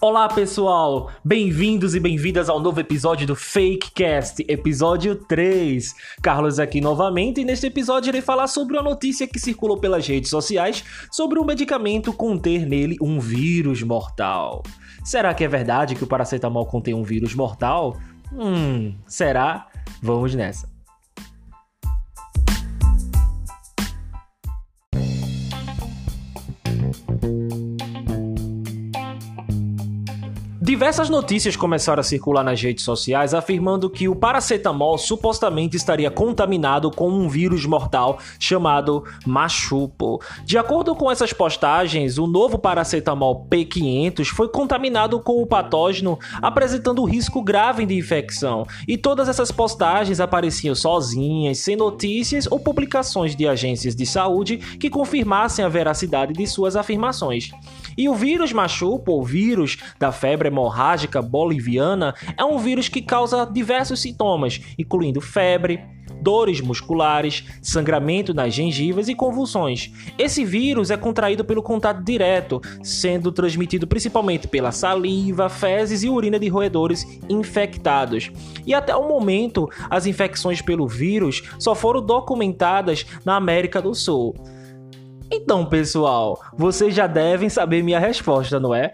Olá pessoal, bem-vindos e bem-vindas ao novo episódio do Fakecast, episódio 3. Carlos aqui novamente e neste episódio irei falar sobre uma notícia que circulou pelas redes sociais sobre um medicamento conter nele um vírus mortal. Será que é verdade que o paracetamol contém um vírus mortal? Hum, será? Vamos nessa. Diversas notícias começaram a circular nas redes sociais afirmando que o paracetamol supostamente estaria contaminado com um vírus mortal chamado machupo. De acordo com essas postagens, o novo paracetamol P500 foi contaminado com o patógeno, apresentando risco grave de infecção. E todas essas postagens apareciam sozinhas, sem notícias ou publicações de agências de saúde que confirmassem a veracidade de suas afirmações. E o vírus machupo, ou vírus da febre hemorrágica boliviana é um vírus que causa diversos sintomas, incluindo febre, dores musculares, sangramento nas gengivas e convulsões. Esse vírus é contraído pelo contato direto, sendo transmitido principalmente pela saliva, fezes e urina de roedores infectados. E até o momento, as infecções pelo vírus só foram documentadas na América do Sul. Então, pessoal, vocês já devem saber minha resposta, não é?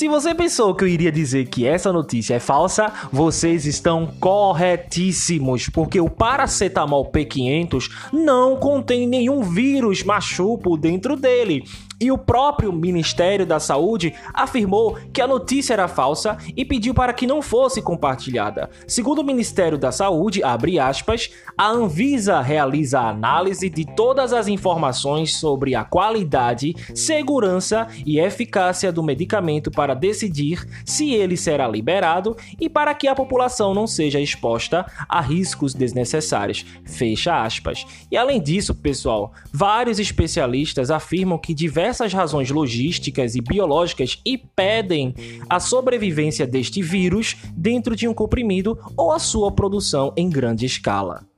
Se você pensou que eu iria dizer que essa notícia é falsa, vocês estão corretíssimos, porque o paracetamol P500 não contém nenhum vírus machupo dentro dele. E o próprio Ministério da Saúde afirmou que a notícia era falsa e pediu para que não fosse compartilhada. Segundo o Ministério da Saúde, aspas, a Anvisa realiza a análise de todas as informações sobre a qualidade, segurança e eficácia do medicamento para decidir se ele será liberado e para que a população não seja exposta a riscos desnecessários. Fecha aspas. E além disso, pessoal, vários especialistas afirmam que diversas razões logísticas e biológicas impedem a sobrevivência deste vírus dentro de um comprimido ou a sua produção em grande escala.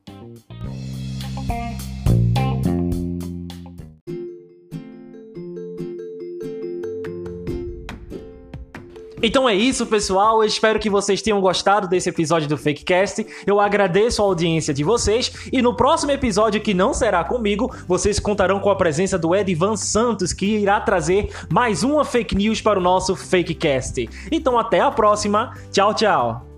Então é isso, pessoal. Eu espero que vocês tenham gostado desse episódio do Fakecast. Eu agradeço a audiência de vocês e no próximo episódio, que não será comigo, vocês contarão com a presença do Edvan Santos, que irá trazer mais uma fake news para o nosso Fakecast. Então até a próxima. Tchau, tchau.